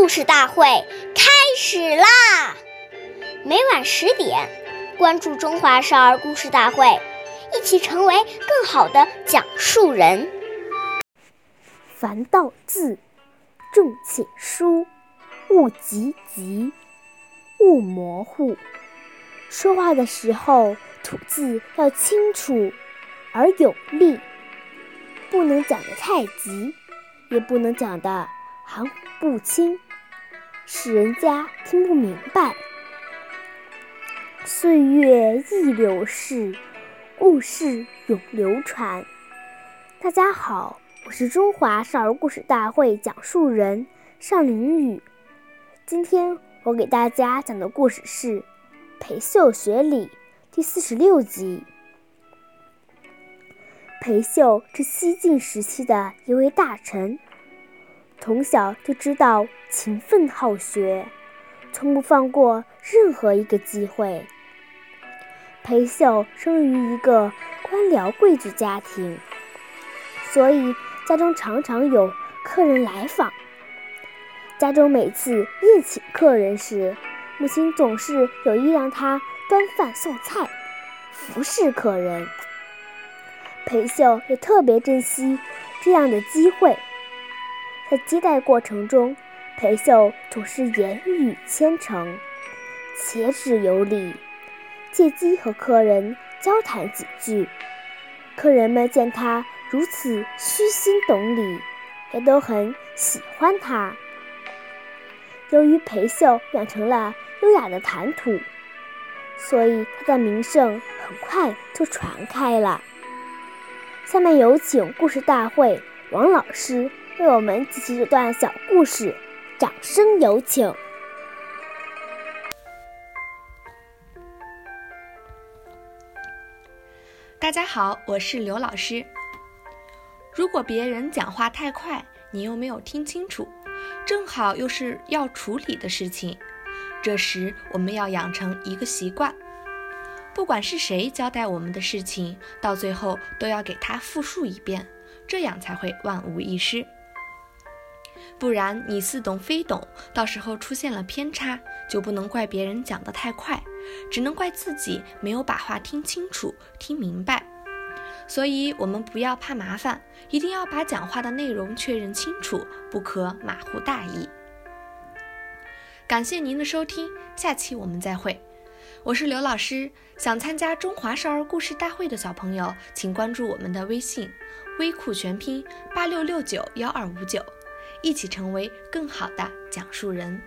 故事大会开始啦！每晚十点，关注《中华少儿故事大会》，一起成为更好的讲述人。凡道字，重且疏，勿急急，勿模糊。说话的时候，吐字要清楚而有力，不能讲得太急，也不能讲得含糊不清，使人家听不明白。岁月易流逝，故事永流传。大家好，我是中华少儿故事大会讲述人尚凌宇。今天我给大家讲的故事是《裴秀学礼》第四十六集。裴秀是西晋时期的一位大臣，从小就知道勤奋好学，从不放过任何一个机会。裴秀生于一个官僚贵族家庭，所以家中常常有客人来访。家中每次宴请客人时，母亲总是有意让他端饭送菜，服侍客人。裴秀也特别珍惜这样的机会，在接待过程中，裴秀总是言语谦诚，且止有礼，借机和客人交谈几句。客人们见他如此虚心懂礼，也都很喜欢他。由于裴秀养成了优雅的谈吐，所以他的名声很快就传开了。下面有请故事大会王老师为我们讲起这段小故事，掌声有请。大家好，我是刘老师。如果别人讲话太快，你又没有听清楚，正好又是要处理的事情，这时我们要养成一个习惯。不管是谁交代我们的事情，到最后都要给他复述一遍，这样才会万无一失。不然你似懂非懂，到时候出现了偏差，就不能怪别人讲得太快，只能怪自己没有把话听清楚、听明白。所以，我们不要怕麻烦，一定要把讲话的内容确认清楚，不可马虎大意。感谢您的收听，下期我们再会。我是刘老师，想参加中华少儿故事大会的小朋友，请关注我们的微信“微库全拼八六六九幺二五九”，一起成为更好的讲述人。